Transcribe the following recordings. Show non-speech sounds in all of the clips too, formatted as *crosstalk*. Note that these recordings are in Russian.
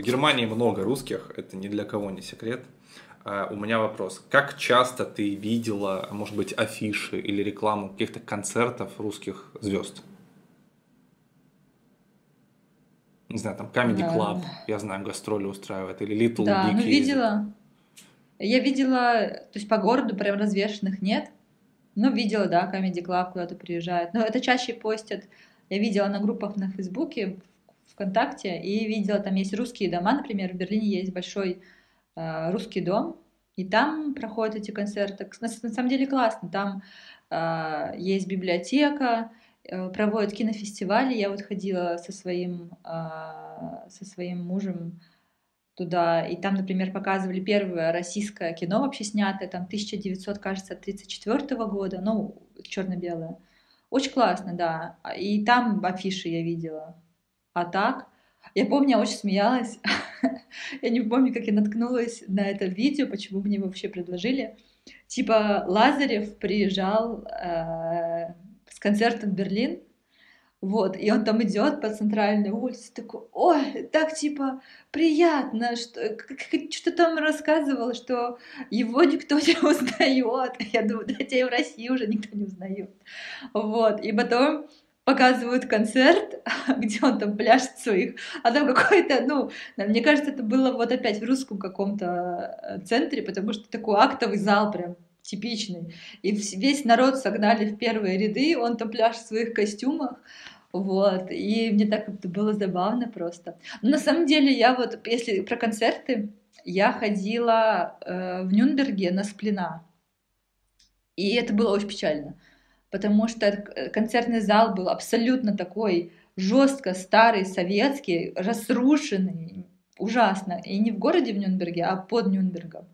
В Германии много русских, это ни для кого не секрет. А у меня вопрос. Как часто ты видела, может быть, афиши или рекламу каких-то концертов русских звезд? Не знаю, там Comedy Club, я знаю, гастроли устраивает, или Little Да, Big ну ездит. видела. Я видела, то есть по городу прям развешенных нет. Но видела, да, Comedy Club куда-то приезжает. Но это чаще постят. Я видела на группах на Фейсбуке, ВКонтакте, и видела, там есть русские дома, например, в Берлине есть большой э, русский дом, и там проходят эти концерты. На, на самом деле классно. Там э, есть библиотека, э, проводят кинофестивали. Я вот ходила со своим, э, со своим мужем туда, и там, например, показывали первое российское кино вообще снятое, там 1900, кажется, 34 года, ну, черно-белое. Очень классно, да. И там афиши я видела. А так, я помню, я очень смеялась. *laughs* я не помню, как я наткнулась на это видео, почему мне вообще предложили. Типа Лазарев приезжал э, с концертом в Берлин, вот, и он там идет по центральной улице, такой, ой, так типа приятно, что что там рассказывал, что его никто *laughs* не узнает. Я думаю, да тебя и в России уже никто не узнает. Вот, и потом показывают концерт, *laughs* где он там пляшет своих, а там какой-то, ну, мне кажется, это было вот опять в русском каком-то центре, потому что такой актовый зал прям типичный. И весь народ согнали в первые ряды, он там пляшет в своих костюмах, вот, и мне так это было забавно просто. Но на самом деле я вот, если про концерты, я ходила э, в Нюнберге на Сплина, и это было очень печально, потому что концертный зал был абсолютно такой жестко старый, советский, разрушенный, ужасно, и не в городе в Нюнберге, а под Нюнбергом.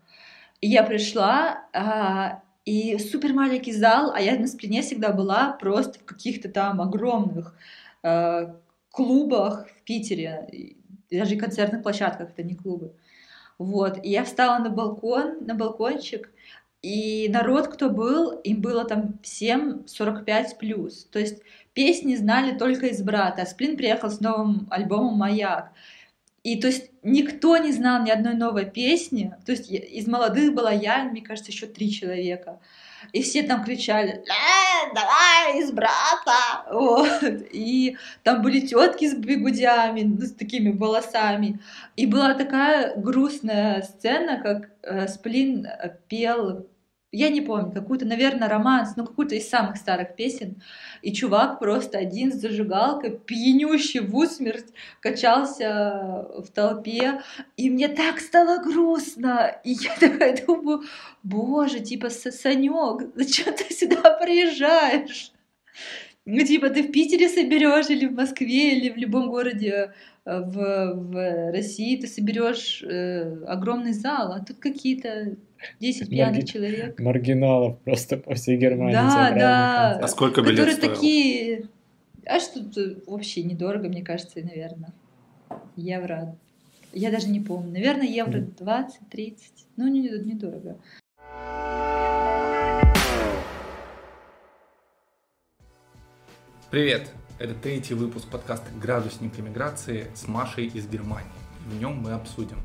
И я пришла, а, и супер маленький зал, а я на спине всегда была просто в каких-то там огромных э, клубах в Питере, даже концертных площадках, это не клубы. Вот, и я встала на балкон, на балкончик, и народ, кто был, им было там всем 45 плюс. То есть песни знали только из брата. Сплин приехал с новым альбомом «Маяк». И то есть никто не знал ни одной новой песни. То есть из молодых была я, мне кажется, еще три человека. И все там кричали, э, давай, из брата. Вот. И там были тетки с бегудями, ну, с такими волосами. И была такая грустная сцена, как Сплин пел я не помню, какую-то, наверное, романс, ну, какую-то из самых старых песен. И чувак просто один с зажигалкой, пьянющий в усмерть, качался в толпе. И мне так стало грустно. И я такая думаю, боже, типа, Санек, зачем ты сюда приезжаешь? Ну, типа, ты в Питере соберешь или в Москве, или в любом городе э, в, в России ты соберешь э, огромный зал, а тут какие-то 10 пьяных Марги... человек. Маргиналов просто по всей Германии. Да, да. А сколько билет Которые стоил? такие... А что тут вообще недорого, мне кажется, наверное. Евро. Я даже не помню. Наверное, евро 20-30. Ну, недорого. Не, не дорого. Привет! Это третий выпуск подкаста «Градусник иммиграции» с Машей из Германии. В нем мы обсудим,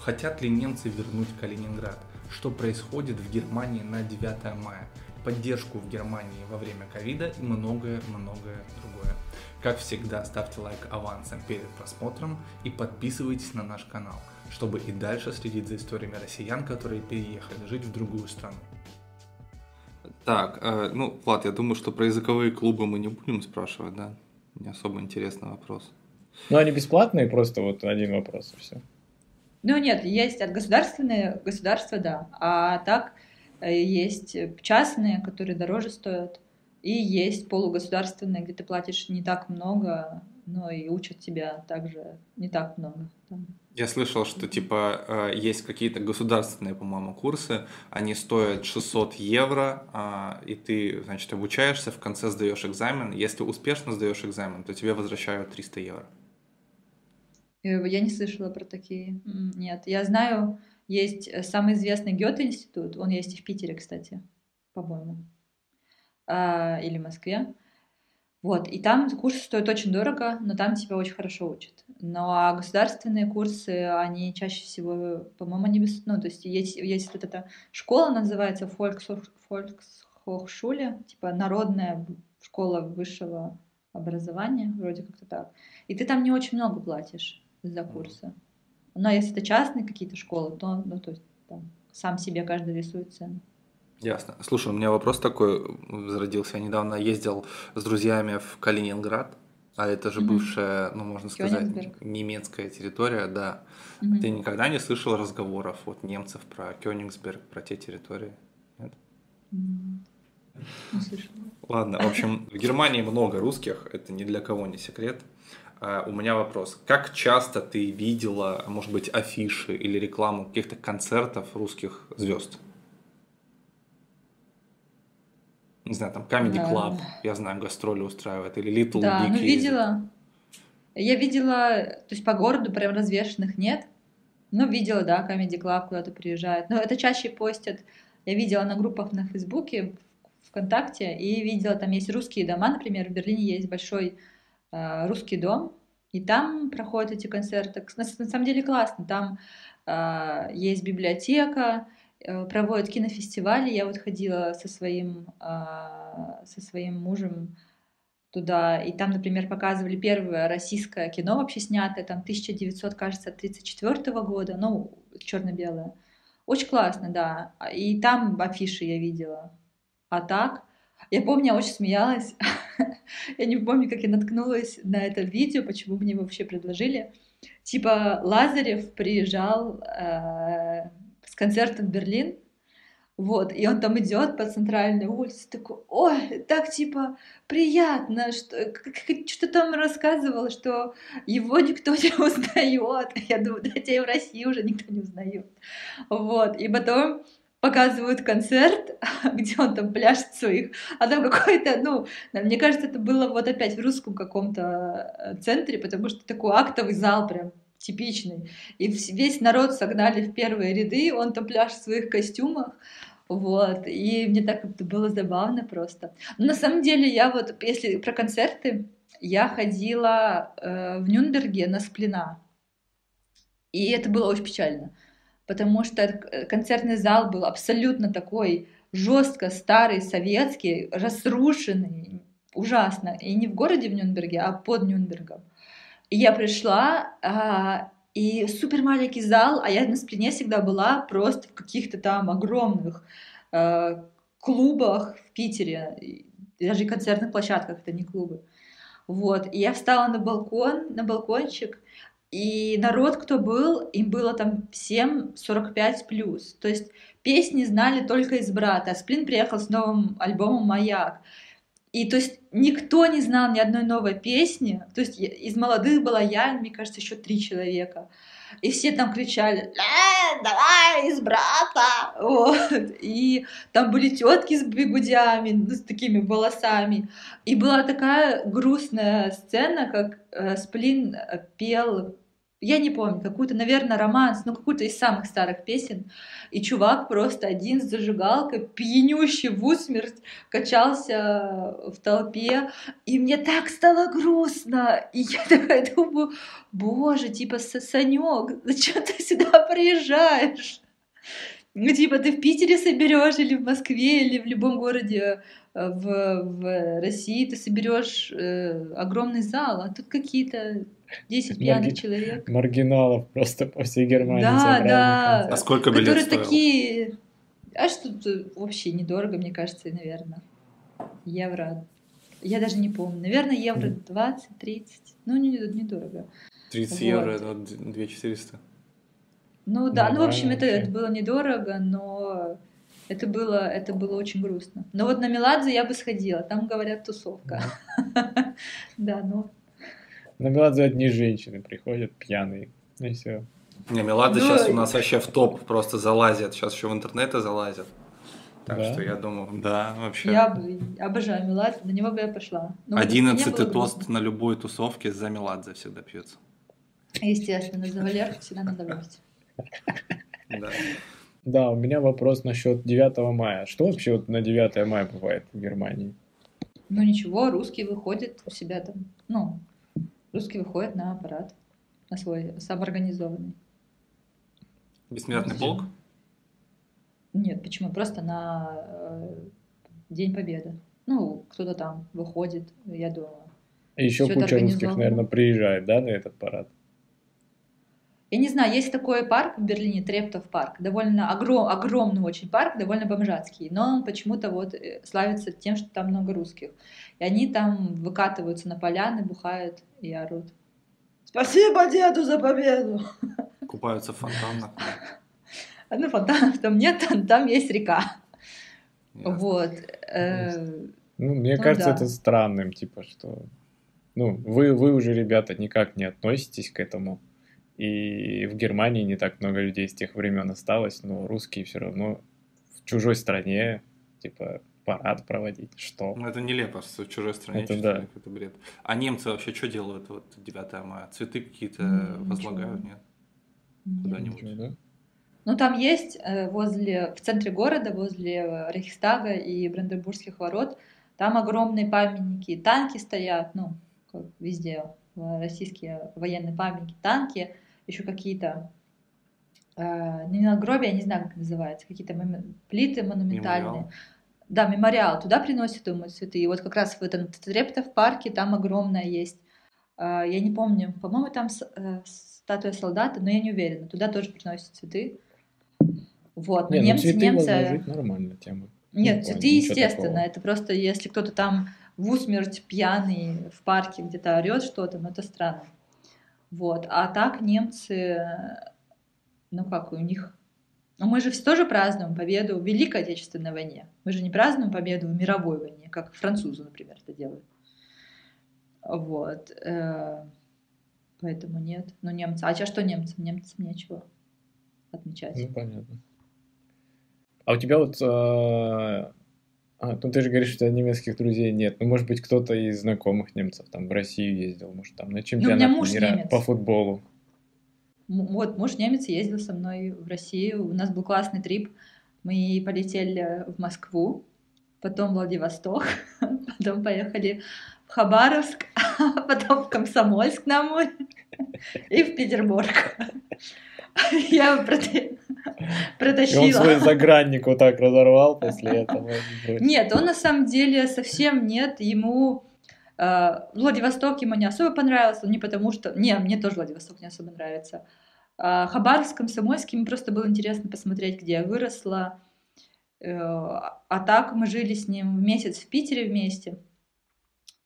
хотят ли немцы вернуть Калининград, что происходит в Германии на 9 мая, поддержку в Германии во время ковида и многое-многое другое. Как всегда, ставьте лайк авансом перед просмотром и подписывайтесь на наш канал, чтобы и дальше следить за историями россиян, которые переехали жить в другую страну. Так, э, ну, Влад, я думаю, что про языковые клубы мы не будем спрашивать, да? Не особо интересный вопрос. Ну, они бесплатные, просто вот один вопрос, и все. Ну, нет, есть от государственные, государства, да. А так э, есть частные, которые дороже стоят. И есть полугосударственные, где ты платишь не так много, но и учат тебя также не так много. Я слышал, что типа э, есть какие-то государственные, по-моему, курсы, они стоят 600 евро, а, и ты, значит, обучаешься, в конце сдаешь экзамен. Если успешно сдаешь экзамен, то тебе возвращают 300 евро. Э, я не слышала про такие. Нет, я знаю, есть э, самый известный Гёте-институт, он есть и в Питере, кстати, по-моему, а, или в Москве. Вот, и там курсы стоят очень дорого, но там тебя очень хорошо учат. Ну, а государственные курсы, они чаще всего, по-моему, они без... Ну, то есть есть, есть вот эта школа, называется Volkshochschule, типа народная школа высшего образования, вроде как-то так. И ты там не очень много платишь за курсы. Но если это частные какие-то школы, то, ну, то есть там, сам себе каждый рисует цену. Ясно. Слушай, у меня вопрос такой зародился. Я недавно ездил с друзьями в Калининград, а это же бывшая, ну, можно сказать, немецкая территория, да. mm Ты никогда не слышал разговоров от немцев про Кёнигсберг, про те территории? Нет? Не слышала. Ладно, в общем, в Германии много русских, это ни для кого не секрет. А у меня вопрос. Как часто ты видела, может быть, афиши или рекламу каких-то концертов русских звезд? Не знаю, там Comedy Club, да. я знаю, гастроли устраивает, или Little да, Big ну видела. Я видела, то есть по городу прям развешенных нет, но видела, да, Comedy Club куда-то приезжает. Но это чаще постят. Я видела на группах на Фейсбуке, ВКонтакте, и видела, там есть русские дома, например, в Берлине есть большой э, русский дом, и там проходят эти концерты. На, на самом деле классно, там э, есть библиотека, проводят кинофестивали. Я вот ходила со своим, а, со своим мужем туда, и там, например, показывали первое российское кино вообще снятое, там 1900, кажется, 34 года, ну, черно-белое. Очень классно, да. И там афиши я видела. А так, я помню, я очень смеялась. *laughs* я не помню, как я наткнулась на это видео, почему мне вообще предложили. Типа Лазарев приезжал концертом в Берлин, вот, и он там идет по центральной улице, такой, ой, так типа приятно, что что там рассказывал, что его никто *laughs* не узнает. Я думаю, да тебя в России уже никто не узнает. Вот, и потом показывают концерт, *laughs* где он там пляшет своих, а там какой-то, ну, мне кажется, это было вот опять в русском каком-то э, центре, потому что такой актовый зал прям типичный. И весь народ согнали в первые ряды, он там пляж в своих костюмах, вот, и мне так было забавно просто. Но на самом деле я вот, если про концерты, я ходила э, в Нюнберге на сплина, и это было очень печально, потому что концертный зал был абсолютно такой жестко старый, советский, разрушенный, ужасно. И не в городе в Нюнберге, а под Нюнбергом. Я пришла, а, и супер маленький зал, а я на спине всегда была просто в каких-то там огромных а, клубах в Питере, даже концертных площадках, это не клубы. Вот, и я встала на балкон, на балкончик, и народ, кто был, им было там всем 45 плюс. То есть песни знали только из брата. А Сплин приехал с новым альбомом «Маяк». И то есть никто не знал ни одной новой песни. То есть из молодых была я, мне кажется, еще три человека. И все там кричали, э, давай, из брата. Вот. И там были тетки с бегудями, ну, с такими волосами. И была такая грустная сцена, как э, Сплин пел я не помню, какую-то, наверное, романс, ну, какую-то из самых старых песен. И чувак просто один с зажигалкой, пьянющий в усмерть, качался в толпе. И мне так стало грустно. И я такая думаю, боже, типа, Санек, зачем ты сюда приезжаешь? Ну, типа, ты в Питере соберешь или в Москве, или в любом городе э, в, в России ты соберешь э, огромный зал, а тут какие-то 10 пьяных Марги... человек. Маргиналов просто по всей Германии Да, да. А сколько билет Которые стоил? такие... А что тут вообще недорого, мне кажется, наверное. Евро. Я даже не помню. Наверное, евро 20-30. Ну, недорого. 30 вот. евро, это 2400. Ну да, ну, в общем, это, это было недорого, но это было, это было очень грустно. Но вот на Меладзе я бы сходила, там, говорят, тусовка. Да, *laughs* но на Меладзе одни женщины приходят пьяные. И все. Не, Меладзе сейчас ну, у нас вообще в топ просто залазят. Сейчас еще в интернеты залазят. Так да? что я думаю, да, вообще. Я обожаю Меладзе, на него бы я пошла. Одиннадцатый тост на любой тусовке за Меладзе всегда пьется. Естественно, за Валерку всегда надо выпить. Да. Да, у меня вопрос насчет 9 мая. Что вообще вот на 9 мая бывает в Германии? Ну ничего, русский выходит у себя там, ну, русский выходит на аппарат, на свой самоорганизованный. Бессмертный полк? Нет, почему? Просто на э, День Победы. Ну, кто-то там выходит, я думаю. И еще куча русских, наверное, приезжает, да, на этот парад? Я не знаю, есть такой парк в Берлине, Трептов парк, довольно огром, огромный очень парк, довольно бомжатский, но он почему-то вот э, славится тем, что там много русских. И они там выкатываются на поляны, бухают и орут. Спасибо деду за победу! Купаются в фонтанах. *laughs* Ну, фонтанов там нет, там, есть река. Вот. э, Ну, мне Ну кажется, да. это странным, типа, что... Ну, вы, вы уже, ребята, никак не относитесь к этому. И в Германии не так много людей с тех времен осталось, но русские все равно в чужой стране, типа, парад проводить. Что? Ну, это нелепо, в чужой стране. Это да. какой-то бред. А немцы вообще что делают вот 9 мая? Цветы какие-то М, возлагают, ничего. нет? Куда-нибудь. Да? Ну, там есть э, возле, в центре города, возле э, Рейхстага и Бранденбургских ворот, там огромные памятники, танки стоят, ну, как везде, э, российские военные памятники, танки, еще какие-то, э, не надгробия, я не знаю, как называется, какие-то мону- плиты монументальные. Мемориал. Да, мемориал, туда приносят, думаю, цветы. И вот как раз в этом Трептов парке там огромная есть, э, я не помню, по-моему, там с- э, статуя солдата, но я не уверена, туда тоже приносят цветы. Вот, но Не, ну немцы, цветы немцы... возложить нормальная тема. Нет, Ну, цветы, естественно, такого. это просто если кто-то там в усмерть пьяный в парке где-то орет что-то, ну это странно. Вот, а так немцы, ну как у них, ну мы же все тоже празднуем победу в Великой Отечественной войне. Мы же не празднуем победу в мировой войне, как французы, например, это делают. Вот, э, поэтому нет. Ну немцы, а чё, что немцам? Немцам нечего отмечать. Ну, понятно. А у тебя вот... э, А, ну ты же говоришь, что у тебя немецких друзей нет. Ну, может быть, кто-то из знакомых немцев там в Россию ездил, может, там на чемпионат Ну, мира немец. по футболу. М- Вот, муж немец ездил со мной в Россию. У нас был классный трип. Мы полетели в Москву, потом в Владивосток, *laughs* потом поехали в Хабаровск, *laughs* потом в Комсомольск на море *laughs* и в Петербург. Я *laughs* проте- И он протащила. свой загранник вот так разорвал после этого. Нет, он на самом деле совсем нет. Ему э, Владивосток ему не особо понравился, не потому что... Не, мне тоже Владивосток не особо нравится. А Хабаровск, Комсомольск, ему просто было интересно посмотреть, где я выросла. Э, А так мы жили с ним месяц в Питере вместе.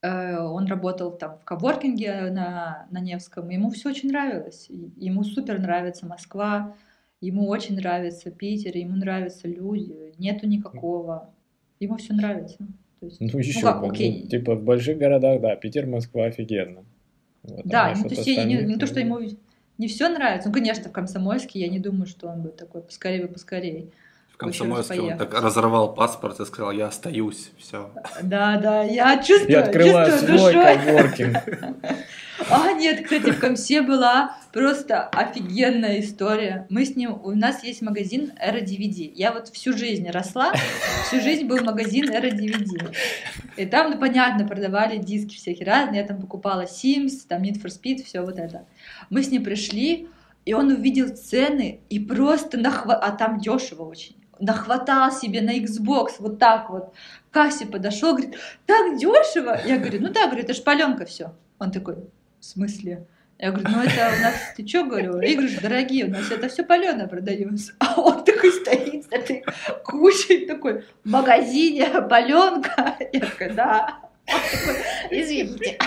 Э, Он работал там в коворкинге на, на Невском. Ему все очень нравилось. Ему супер нравится Москва, ему очень нравится Питер, ему нравятся люди. Нету никакого. Ему все нравится. То есть, Ну, еще как, бы, ну, окей. типа в больших городах, да, Питер, Москва офигенно. Вот, а Да, насчет ну, то есть я не, не то, что ну, ему не все нравится. Ну, конечно, в Комсомольске я не думаю, что он бы такой поскорее бы поскорее. В Комсомольске он так разорвал паспорт и сказал, я остаюсь, все. Да, да, я чувствую, Я открываю чувствую свой душой. коворкинг. *laughs* А, нет, кстати, в Комсе была просто офигенная история. Мы с ним, у нас есть магазин Эра DVD. Я вот всю жизнь росла, всю жизнь был магазин Эра DVD. И там, ну, понятно, продавали диски всякие разные. Я там покупала Sims, там Need for Speed, все вот это. Мы с ним пришли, и он увидел цены и просто нахва... А там дешево очень. Нахватал себе на Xbox вот так вот. К кассе подошел, говорит, так дешево. Я говорю, ну да, говорю, это ж паленка все. Он такой, в смысле? Я говорю, ну это у нас, ты что, говорю, игры же дорогие, у нас это все паленое продается. *laughs* А он такой стоит с этой кучей, такой, в магазине паленка. Я такая, да. Он такой, извините.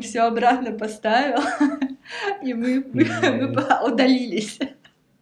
Все обратно поставил, и мы, мы, мы удалились.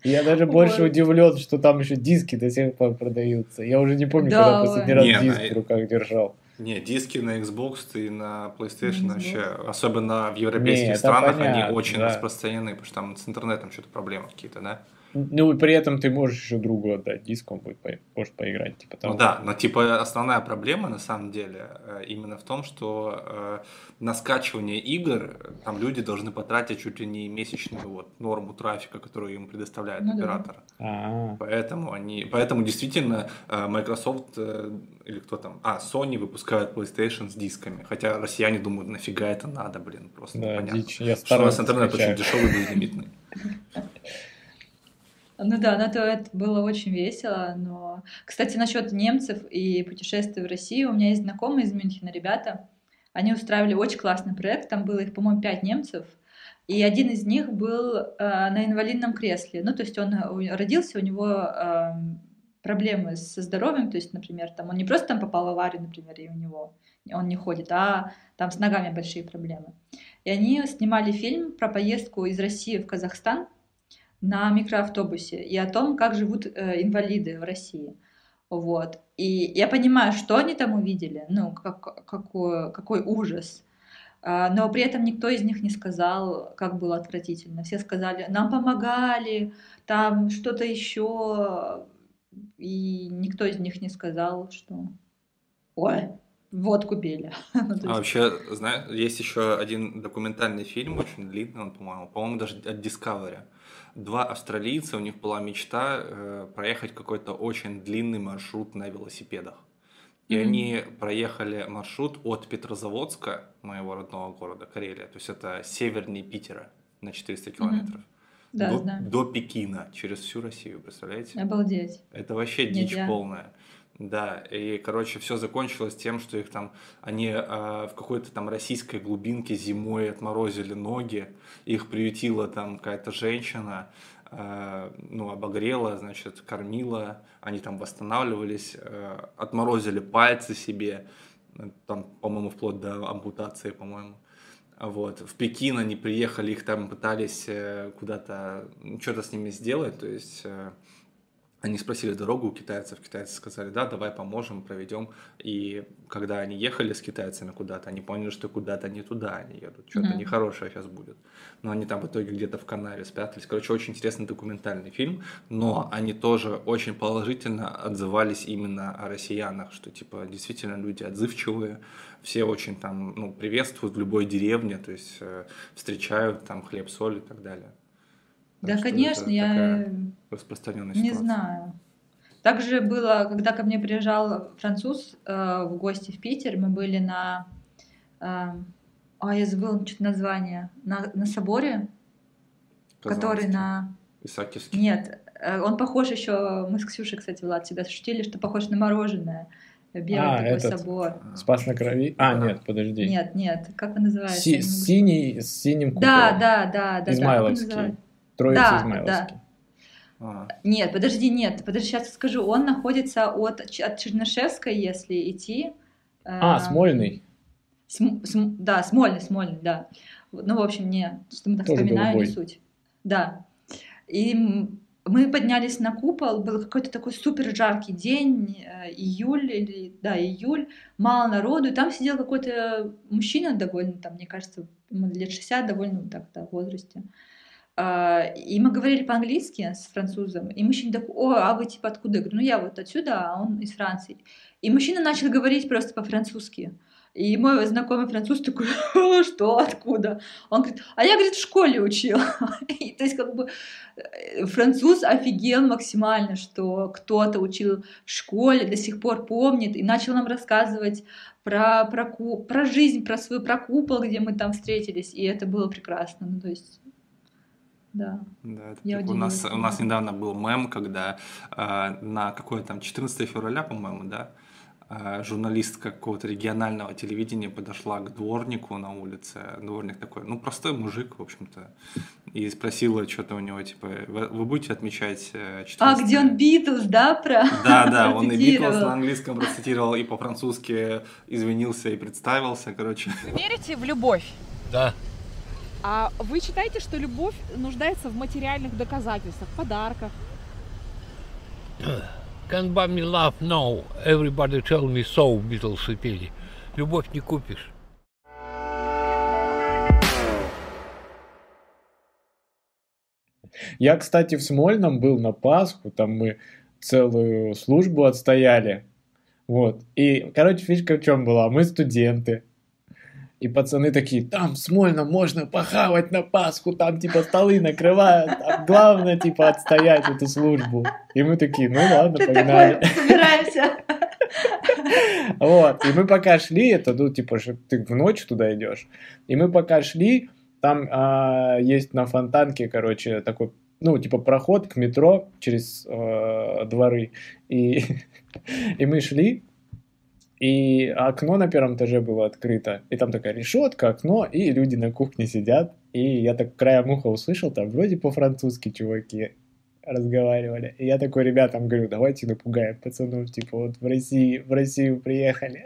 Я даже больше Вот. удивлен, что там еще диски до сих пор продаются. Я уже не помню, Да, когда последний раз диск а- в руках держал. Не, диски на Xbox и на PlayStation Xbox. вообще, особенно в европейских Не, странах, понятно, они очень да. распространены, потому что там с интернетом что-то проблемы какие-то, да? Ну, и при этом ты можешь еще другу отдать диск, он будет по... может поиграть. Типа, того. Ну да, но типа основная проблема на самом деле э, именно в том, что э, на скачивание игр там люди должны потратить чуть ли не месячную вот норму трафика, которую им предоставляет ну, оператор. Да. А-а-а. Поэтому они, поэтому действительно э, Microsoft э, или кто там, а Sony выпускают PlayStation с дисками, хотя россияне думают, нафига это надо, блин, просто да, непонятно. Дичь. Я что у нас интернет очень дешевый, безлимитный. *laughs* Ну да, на то это было очень весело, но... Кстати, насчет немцев и путешествий в Россию, у меня есть знакомые из Мюнхена ребята, они устраивали очень классный проект, там было их, по-моему, пять немцев, и один из них был э, на инвалидном кресле. Ну, то есть он родился, у него э, проблемы со здоровьем, то есть, например, там он не просто там попал в аварию, например, и у него он не ходит, а там с ногами большие проблемы. И они снимали фильм про поездку из России в Казахстан, на микроавтобусе и о том, как живут э, инвалиды в России. Вот. И я понимаю, что они там увидели, ну, как, какой, какой ужас. А, но при этом никто из них не сказал, как было отвратительно. Все сказали, нам помогали, там что-то еще. И никто из них не сказал, что ой, водку пили. *laughs* ну, а вообще, знаешь, есть еще один документальный фильм, очень длинный, он, по-моему, по-моему, даже от Discovery два австралийца, у них была мечта э, проехать какой-то очень длинный маршрут на велосипедах. И mm-hmm. они проехали маршрут от Петрозаводска, моего родного города, Карелия, то есть это севернее Питера на 400 километров. Mm-hmm. Да, до, знаю. до Пекина через всю Россию, представляете? Обалдеть. Это вообще Нет, дичь я... полная. Да, и, короче, все закончилось тем, что их там, они э, в какой-то там российской глубинке зимой отморозили ноги, их приютила там какая-то женщина, э, ну, обогрела, значит, кормила, они там восстанавливались, э, отморозили пальцы себе, там, по-моему, вплоть до ампутации, по-моему. Вот. В Пекин они приехали, их там пытались э, куда-то, что-то с ними сделать, то есть э, они спросили дорогу у китайцев, китайцы сказали, да, давай поможем, проведем. И когда они ехали с китайцами куда-то, они поняли, что куда-то не туда они едут, что-то mm-hmm. нехорошее сейчас будет. Но они там в итоге где-то в канаве спрятались. Короче, очень интересный документальный фильм, но они тоже очень положительно отзывались именно о россиянах, что типа действительно люди отзывчивые, все очень там, ну, приветствуют в любой деревне, то есть э, встречают там хлеб, соль и так далее. Да, конечно, я распространенная не знаю. Также было, когда ко мне приезжал француз э, в гости в Питер, мы были на, э, а я забыла что-то название, на, на соборе, который на... Исаакиевский? Нет, э, он похож еще, мы с Ксюшей, кстати, Влад, всегда шутили, что похож на мороженое. Белый а, такой этот, собор. Спас на крови. А, нет, подожди. Нет, нет, как он называется? Си- синий, с синим куполом. Да, да, да, да. Измайловский. Да, Да, Измайловский. Да. А. Нет, подожди, нет, подожди, сейчас скажу. Он находится от, от Чернышевской, если идти. А, э, Смольный. См, см, да, Смольный, Смольный, да. Ну, в общем, не, что мы так Тоже вспоминаем, не суть. Да. И мы поднялись на купол, был какой-то такой супер жаркий день, э, июль или, да, июль, мало народу, и там сидел какой-то мужчина довольно, там, мне кажется, лет 60, довольно так, да, в возрасте. А, и мы говорили по-английски с французом, и мужчина такой, о, а вы типа откуда? Я говорю, ну я вот отсюда, а он из Франции. И мужчина начал говорить просто по-французски. И мой знакомый француз такой, *laughs* что, откуда? Он говорит, а я, говорит, в школе учил. *laughs* И, то есть, как бы, э, француз офигел максимально, что кто-то учил в школе, до сих пор помнит, и начал нам рассказывать про, про, про жизнь, про свой про купол, где мы там встретились, и это было прекрасно. Ну, то есть, да. Да, это Я типа, у нас у нас недавно был мем, когда э, на какое там 14 февраля, по-моему, да, э, журналистка какого-то регионального телевидения подошла к дворнику на улице, дворник такой, ну простой мужик, в общем-то, и спросила что-то у него, типа, вы, вы будете отмечать 14 А, где он Битлз, да, про? Да, да, он и Битлз на английском процитировал, и по-французски извинился и представился, короче. Вы верите в любовь? Да. А вы считаете, что любовь нуждается в материальных доказательствах, подарках? Can't buy me love, no. Everybody tell me so, Beatles пели. Любовь не купишь. Я, кстати, в Смольном был на Пасху, там мы целую службу отстояли. Вот. И, короче, фишка в чем была? Мы студенты. И пацаны такие, там в Смольном можно похавать на Пасху, там типа столы накрывают, там главное типа отстоять эту службу. И мы такие, ну ладно, Что погнали. такое? Собираемся. *laughs* Вот, и мы пока шли, это, ну, типа, ты в ночь туда идешь, и мы пока шли, там а, есть на фонтанке, короче, такой, ну, типа, проход к метро через э, дворы, и, *laughs* и мы шли, и окно на первом этаже было открыто, и там такая решетка, окно, и люди на кухне сидят, и я так краем уха услышал, там вроде по-французски чуваки разговаривали. И я такой ребятам говорю, давайте напугаем пацанов, типа вот в России, в Россию приехали.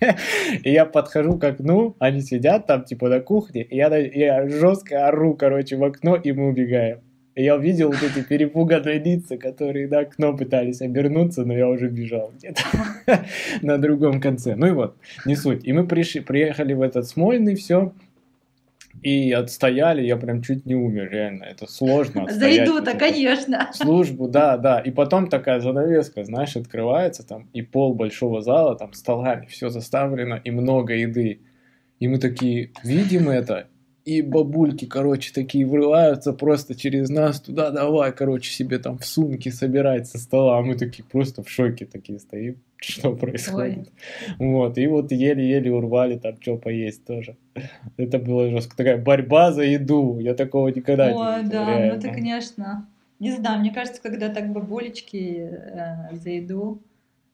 *laughs* И я подхожу к окну, они сидят там типа на кухне, и я, я жестко ору, короче, в окно, и мы убегаем. И я увидел вот эти перепуганные лица, которые на окно пытались обернуться, но я уже бежал где-то *laughs* на другом конце. Ну и вот, не суть. И мы пришли, приехали в этот Смольный, все, и отстояли, я прям чуть не умер, реально. Это сложно. За еду-то, вот конечно. Службу, да, да. И потом такая занавеска, знаешь, открывается там, и пол большого зала, там столами, все заставлено, и много еды. И мы такие, видим это, и бабульки, короче, такие врываются просто через нас туда, давай, короче, себе там в сумке собирать со стола. А мы такие просто в шоке такие стоим, *laughs* что происходит. Вот, и вот еле-еле урвали там что поесть тоже. Это было жестко. Такая борьба за еду. Я такого никогда Ой, не видел. да, ну реально. это, конечно. Не знаю, мне кажется, когда так бабулечки э, за еду,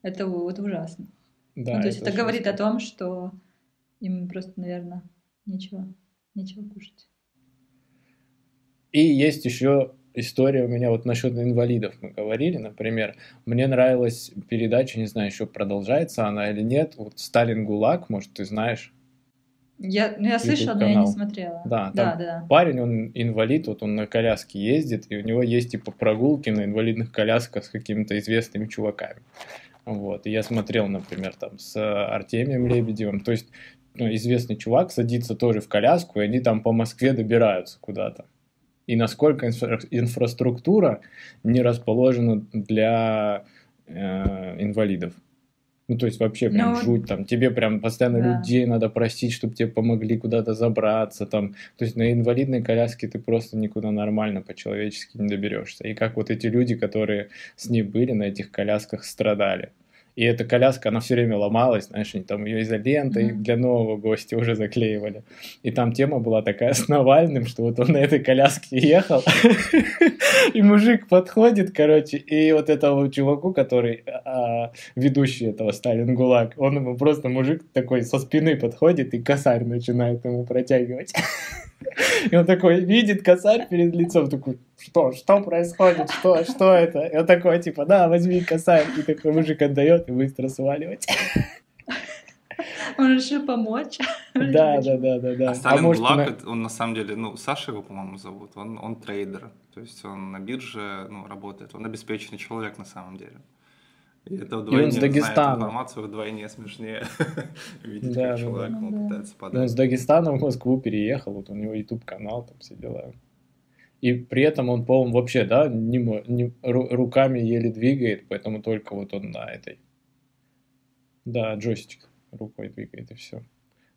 это, это ужасно. Да, ну, то есть это, говорит о том, что им просто, наверное, нечего, нечего кушать. И есть еще история у меня вот насчет инвалидов мы говорили, например. Мне нравилась передача, не знаю, еще продолжается она или нет, вот «Сталин ГУЛАГ», может, ты знаешь. Я, ну, я слышала, но я не смотрела. Да, да, там да. да. Парень, он инвалид, вот он на коляске ездит, и у него есть типа прогулки на инвалидных колясках с какими-то известными чуваками. Вот, и я смотрел, например, там с Артемием Лебедевым, то есть ну, известный чувак садится тоже в коляску, и они там по Москве добираются куда-то. И насколько инфра- инфраструктура не расположена для э, инвалидов. Ну, то есть вообще прям Ну, жуть, там тебе прям постоянно да. людей надо просить, чтобы тебе помогли куда-то забраться, там, то есть на инвалидной коляске ты просто никуда нормально по-человечески не доберешься. И как вот эти люди, которые с ней были, на этих колясках страдали. И эта коляска, она все время ломалась, знаешь, они там ее изолентой Мгм. для нового гостя уже заклеивали. И там тема была такая с Навальным, что вот он на этой коляске ехал, *laughs* и мужик подходит, короче, и вот этому чуваку, который а, ведущий этого Сталин ГУЛАГ, он ему просто мужик такой со спины подходит и косарь начинает ему протягивать. *laughs* И он такой видит косарь перед лицом, такой, что, что происходит, что, что это? И он такой, типа, да, возьми косарь. И такой мужик отдает и быстро сваливать. Он решил помочь. *laughs* Да, да, да, да, да. А Сталин может, Гулаг, на- это- он на самом деле, ну, Саша его, по-моему, зовут, он, он трейдер, то есть он на бирже, ну, работает, он обеспеченный человек на самом деле. И это вдвойне, с зная эту Дагестана. информацию, вдвойне смешнее *laughs* видеть, Да, как да, человек да. пытается Он подать. с Дагестана в Москву переехал, вот у него YouTube канал, там все дела. И при этом он, по-моему, вообще, да, не, не- ру- руками еле двигает, поэтому только вот он на этой. Да, джойстик рукой двигает и все.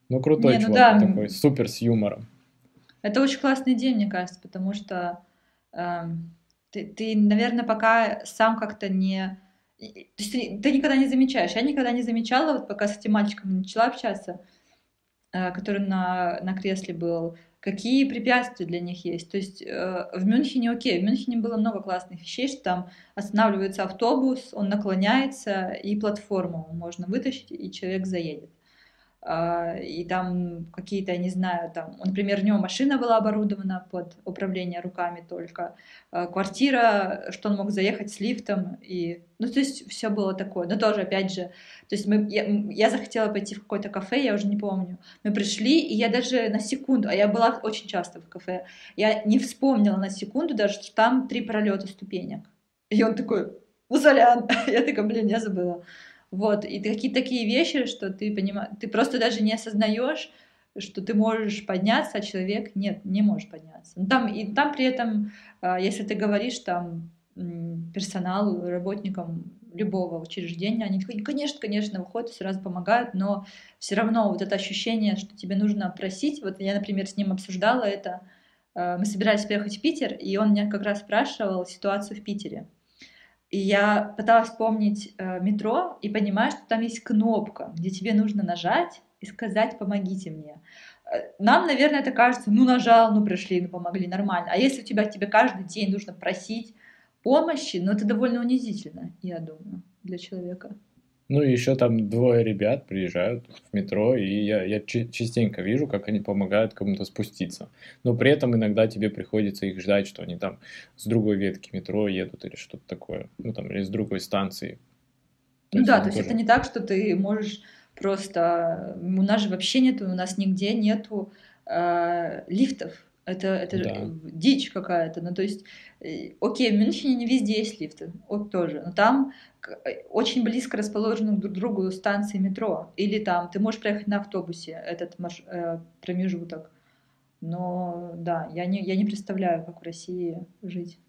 Ну, крутой Не, ну чувак, да, такой, супер с юмором. Это очень классный день, мне кажется, потому что эм, ты, ты, наверное, пока сам как-то не... То есть ты, ты никогда не замечаешь. Я никогда не замечала, вот пока с этим мальчиком начала общаться, э, который на, на кресле был, какие препятствия для них есть. То есть э, в Мюнхене окей, в Мюнхене было много классных вещей, что там останавливается автобус, он наклоняется, и платформу можно вытащить, и человек заедет. А, и там какие-то, я не знаю, там, например, у него машина была оборудована под управление руками только, а, квартира, что он мог заехать с лифтом, и, ну, то есть все было такое, но тоже, опять же, то есть мы, я, я захотела пойти в какое-то кафе, я уже не помню, мы пришли, и я даже на секунду, а я была очень часто в кафе, я не вспомнила на секунду даже, что там три пролета ступенек, и он такой, Мусолян, *laughs* я такая, блин, я забыла. Вот, и какие-то такие вещи, что ты понимаешь, ты просто даже не осознаешь, что ты можешь подняться, а человек нет, не может подняться. Ну, там, и там при этом, а, если ты говоришь там персоналу, работникам любого учреждения, они такие, конечно, конечно, выходят, сразу помогают, но все равно вот это ощущение, что тебе нужно просить, вот я, например, с ним обсуждала это, а, мы собирались приехать в Питер, и он меня как раз спрашивал ситуацию в Питере. И я пыталась вспомнить э, метро и понимаю, что там есть кнопка, где тебе нужно нажать и сказать «помогите мне». Э, нам, наверное, это кажется, ну нажал, ну пришли, ну помогли, нормально. А если у тебя тебе каждый день нужно просить помощи, ну это довольно унизительно, я думаю, для человека. Ну и еще там двое ребят приезжают в метро, и я, я частенько вижу, как они помогают кому-то спуститься. Но при этом иногда тебе приходится их ждать, что они там с другой ветки метро едут или что-то такое. Ну там, или с другой станции. То ну да, то есть тоже... это не так, что ты можешь просто... У нас же вообще нету, у нас нигде нету э, лифтов. Это, это да. дичь какая-то. Ну, то есть, э, окей, в Мюнхене не везде есть лифты, вот тоже. Но там очень близко расположены друг к другу станции метро. Или там ты можешь проехать на автобусе этот марш... э, промежуток. Но да, я не, я не представляю, как в России жить.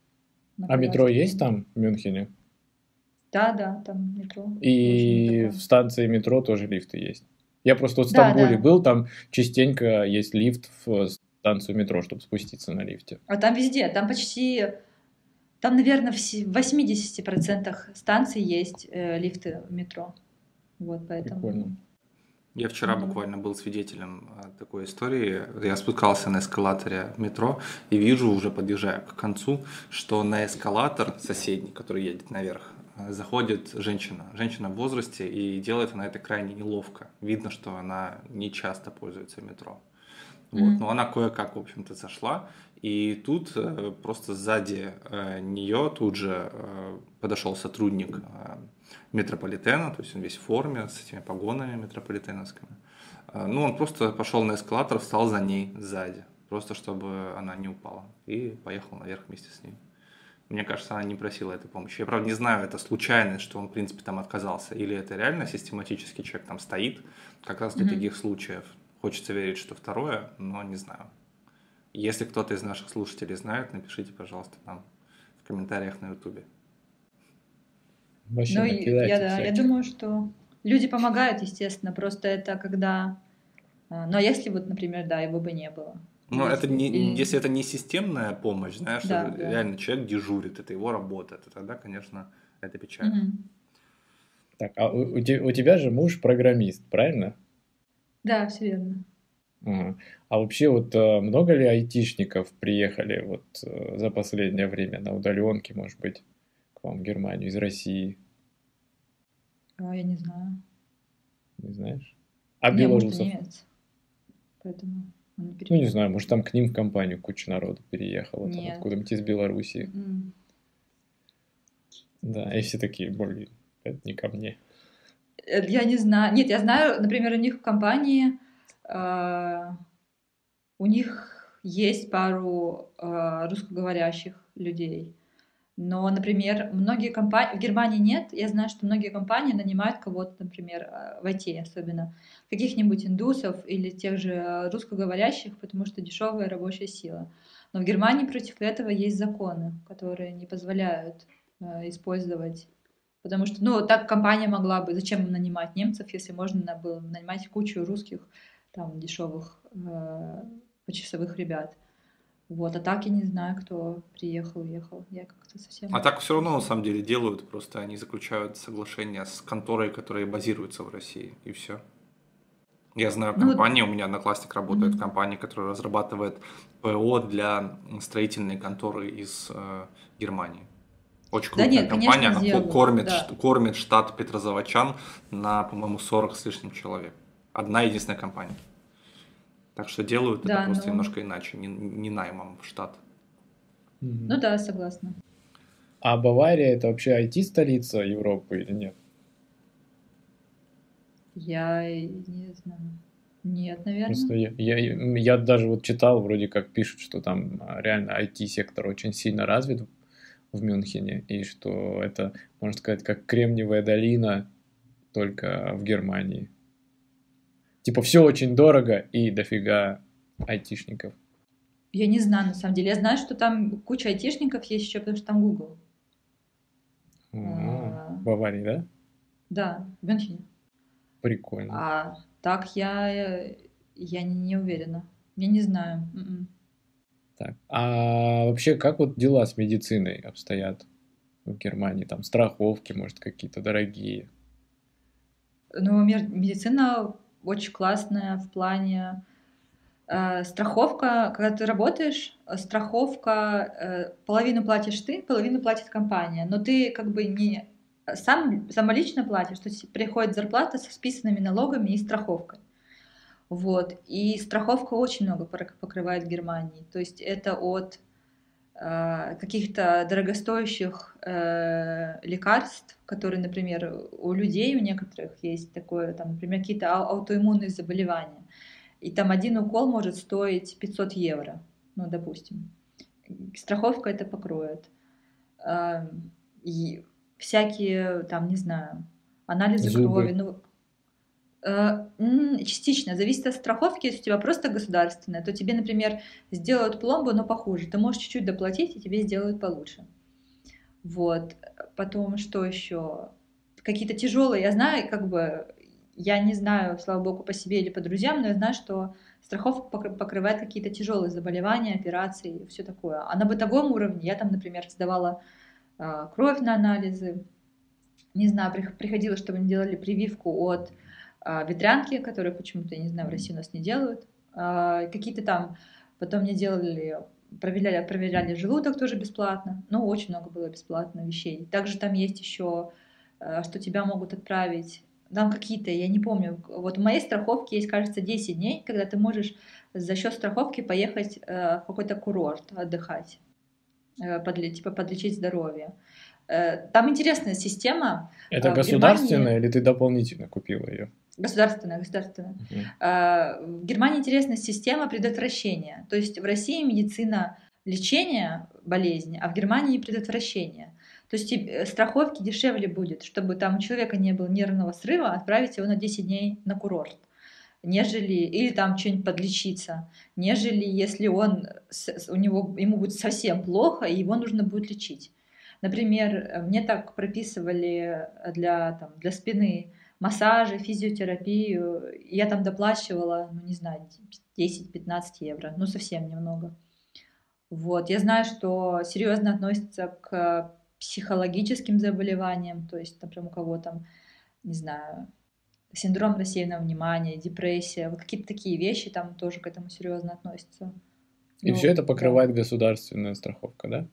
А метро есть там в Мюнхене? Да, да, там метро. И в станции метро тоже лифты есть. Я просто вот в Стамбуле да, да. был, там частенько есть лифт в станцию метро, чтобы спуститься на лифте. А там везде, там почти, там, наверное, в 80% станций есть э, лифты в метро. Вот поэтому. Прикольно. Я вчера mm-hmm. буквально был свидетелем э, такой истории. Я спускался на эскалаторе метро и вижу, уже подъезжая к концу, что на эскалатор соседний, который едет наверх, э, заходит женщина. Женщина в возрасте, и делает она это крайне неловко. Видно, что она не часто пользуется метро. Вот. Mm-hmm. Но она кое-как, в общем-то, зашла. И тут э, просто сзади э, нее тут же э, подошел сотрудник метрополитена, то есть он весь в форме, с этими погонами метрополитеновскими. Ну, он просто пошел на эскалатор, встал за ней сзади, просто чтобы она не упала. И поехал наверх вместе с ней. Мне кажется, она не просила этой помощи. Я, правда, не знаю, это случайность, что он, в принципе, там отказался, или это реально систематически человек там стоит, как раз для mm-hmm. таких случаев. Хочется верить, что второе, но не знаю. Если кто-то из наших слушателей знает, напишите, пожалуйста, нам в комментариях на Ютубе. ну, я, да, я думаю, что люди помогают, естественно, просто это когда... А, ну, а если вот, например, да, его бы не было. Ну, это не, Или... если это не системная помощь, знаешь, да, что да. реально человек дежурит, это его работа, то тогда, конечно, это печально. Угу. Так, а у, у тебя же муж программист, правильно? Да, все верно. А вообще вот э, много ли айтишников приехали вот э, за последнее время на удаленке, может быть, к вам в Германию из России? А, я не знаю. Не знаешь? А не, белорусов? Может, немец. Поэтому он не Ну, не знаю, может, там к ним в компанию куча народу переехала, там, откуда-нибудь из Белоруссии. Mm. Да, и все такие, блин, это не ко мне. Э, я не знаю. Нет, я знаю, например, у них в компании у них есть пару э, русскоговорящих людей. Но, например, многие компании, в Германии нет, я знаю, что многие компании нанимают кого-то, например, э, в IT особенно, каких-нибудь индусов или тех же русскоговорящих, потому что дешевая рабочая сила. Но в Германии против этого есть законы, которые не позволяют э, использовать. Потому что, ну, так компания могла бы, зачем нанимать немцев, если можно было нанимать кучу русских, там, дешевых э, почасовых ребят. Вот, а так я не знаю, кто приехал, уехал. Я как-то совсем... А так все равно на самом деле делают, просто они заключают соглашение с конторой, которая базируется в России, и все. Я знаю ну, компании, у меня одноклассник работает mm-hmm. в компании, которая разрабатывает ПО для строительной конторы из э, Германии. Очень крупная да нет, компания, она делают, кормит, да. кормит штат петрозаводчан на, по-моему, 40 с лишним человек. Одна единственная компания. Так что делают да, это просто но... немножко иначе, не, не наймом в штат. Ну да, согласна. А Бавария это вообще IT-столица Европы или нет? Я не знаю. Нет, наверное. Просто я, я, я даже вот читал, вроде как пишут, что там реально IT-сектор очень сильно развит в Мюнхене, и что это, можно сказать, как Кремниевая долина, только в Германии. Типа все очень дорого и дофига айтишников. Я не знаю, на самом деле. Я знаю, что там куча айтишников есть еще, потому что там Google. А, А. В Аварии, да? Да, в Мюнхене. Прикольно. А так я, я не, уверена. Я не знаю. М-м. Так. А вообще, как вот дела с медициной обстоят в Германии? Там страховки, может, какие-то дорогие. Ну, медицина очень классная в плане э, страховка, когда ты работаешь, страховка э, половину платишь ты, половину платит компания, но ты как бы не сам самолично платишь, то есть приходит зарплата со списанными налогами и страховкой. Вот. И страховка очень много покрывает в Германии. То есть это от каких-то дорогостоящих э, лекарств, которые, например, у людей, у некоторых есть такое, там, например, какие-то ау- аутоиммунные заболевания. И там один укол может стоить 500 евро, ну, допустим. Страховка это покроет. А, И всякие, там, не знаю, анализы Зубы. крови, ну, э, частично, зависит от страховки. Если у тебя просто государственная, то тебе, например, сделают пломбу, но похуже. Ты можешь чуть-чуть доплатить, и тебе сделают получше. Вот. Потом что еще? Какие-то тяжелые. Я знаю, как бы, я не знаю, слава богу, по себе или по друзьям, но я знаю, что страховка покры- покрывает какие-то тяжелые заболевания, операции и все такое. А на бытовом уровне я там, например, сдавала а, кровь на анализы. Не знаю, прих- приходилось, чтобы мне делали прививку от ветрянки, которую почему-то, я не знаю, в России у нас не делают. А, Какие-то там, потом мне делали, проверяли, проверяли желудок тоже бесплатно. Ну, очень много было бесплатно вещей. Также там есть еще, а, что тебя могут отправить там какие-то, я не помню, вот в моей страховке есть, кажется, 10 дней, когда ты можешь за счет страховки поехать э, в какой-то курорт отдыхать, э, подле- типа подлечить здоровье. Э, Там интересная система, Это А, государственная Германии- или ты дополнительно купила ее? Государственная, государственная. А, В Германии интересная система предотвращения. То есть в России медицина лечения болезни, а в Германии предотвращение. То есть э, страховки дешевле будет, чтобы там у человека не было нервного срыва, отправить его на 10 дней на курорт нежели или там что-нибудь подлечиться, нежели если он у него ему будет совсем плохо и его нужно будет лечить. Например, э, мне так прописывали для там для спины массажи, физиотерапию, я там доплачивала, ну не знаю, 10-15 евро, ну совсем немного. Вот, я знаю, что серьезно относятся к психологическим заболеваниям, то есть, например, у кого там, не знаю, синдром рассеянного внимания, депрессия, вот какие-то такие вещи там тоже к этому серьезно относятся. И Ну, все это покрывает государственная страховка, да?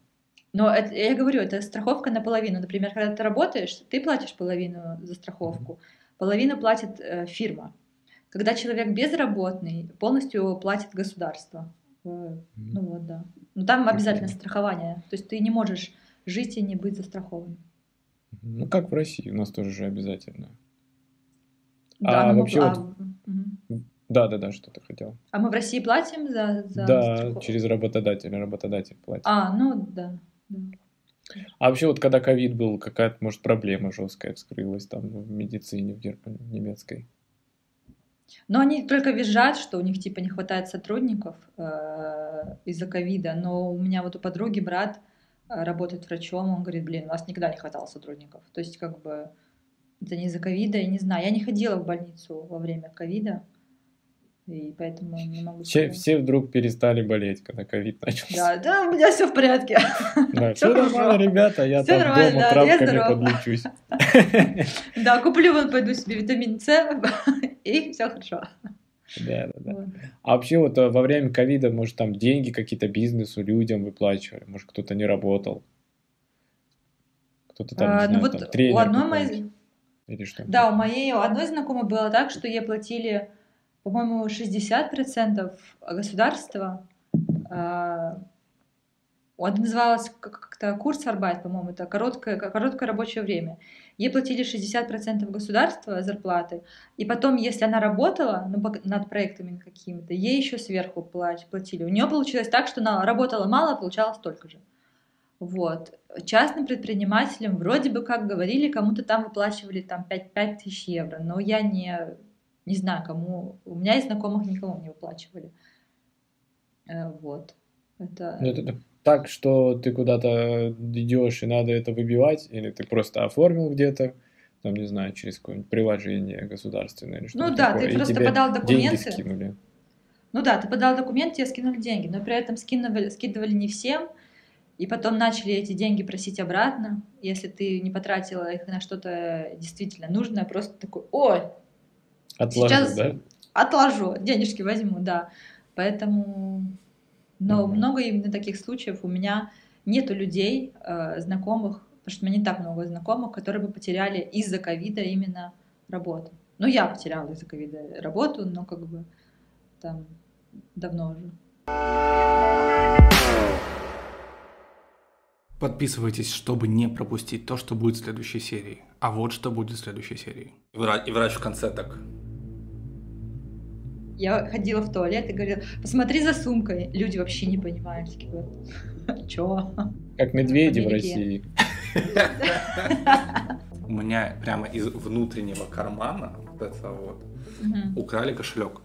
Но это, я говорю, это страховка наполовину. Например, когда ты работаешь, ты платишь половину за страховку, половину платит э, фирма. Когда человек безработный, полностью платит государство. Э, Ну вот, да. Но там обязательно страхование. То есть ты не можешь жить и не быть застрахованным. Ну, как в России, у нас тоже же обязательно. Да, А мы вообще пла- вот- мгм. Да-да-да, что ты хотел. А мы в России платим за, за Да, страховку? через работодателя, работодатель платит. А, ну да. А вообще вот когда ковид был, какая-то, может, проблема жесткая вскрылась там в медицине в Германии, немецкой? Но они только визжат, что у них типа не хватает сотрудников э, из-за ковида. Но у меня вот у подруги брат э, работает врачом, он говорит, блин, у нас никогда не хватало сотрудников. То есть как бы это не из-за ковида, я не знаю. Я не ходила в больницу во время ковида, и поэтому не могу Все, сказать. все вдруг перестали болеть, когда ковид начался. Да, да, у меня все в порядке. Да, все нормально, ребята, я Всё там дома да, травками подлечусь. *laughs* Да, куплю вон, пойду себе витамин С, *laughs* и все хорошо. Да, да, да. Вот. А вообще вот э, во время ковида, может, там деньги какие-то бизнесу, людям выплачивали, может, кто-то не работал. Кто-то там, А, не ну знаю, вот там, у тренер одной какой-нибудь моей или что Да, у моей у одной знакомой было так, что ей платили, по-моему, 60% государства. А, Он называлось как- как-то курс арбайт, по-моему, это короткое, короткое рабочее время. Ей платили 60% государства зарплаты, и потом, если она работала ну, над проектами какими-то, ей еще сверху плат- платили. У нее получилось так, что она работала мало, а получала столько же. Вот. Частным предпринимателям вроде бы как говорили, кому-то там выплачивали там 5, 5 тысяч евро, но я не, Не знаю, кому. У меня из знакомых никому не выплачивали. Э, Вот. Это... Ну, это так, что ты куда-то идешь и надо это выбивать, или ты просто оформил где-то, там, не знаю, через какое-нибудь приложение государственное или что-то Ну да, такое, ты просто подал деньги документы. скинули. Ну да, ты подал документ, тебе скинули деньги, но при этом скидывали, скидывали не всем, и потом начали эти деньги просить обратно. Если ты не потратила их на что-то действительно нужное, просто такой, ой, Отложил, Сейчас- да? отложу, денежки возьму, да. Поэтому, но Мгм. много именно таких случаев. У меня нету людей, э, знакомых, потому что у меня не так много знакомых, которые бы потеряли из-за ковида именно работу. Ну, я потеряла из-за ковида работу, но как бы там давно уже. Подписывайтесь, чтобы не пропустить то, что будет в следующей серии. А вот что будет в следующей серии. И врач, и врач в конце так. Я ходила в туалет и говорила, посмотри за сумкой. Люди вообще не понимают. Такие *laughs* чё? Как медведи в Америке. России. У меня прямо из внутреннего кармана вот это вот украли кошелек.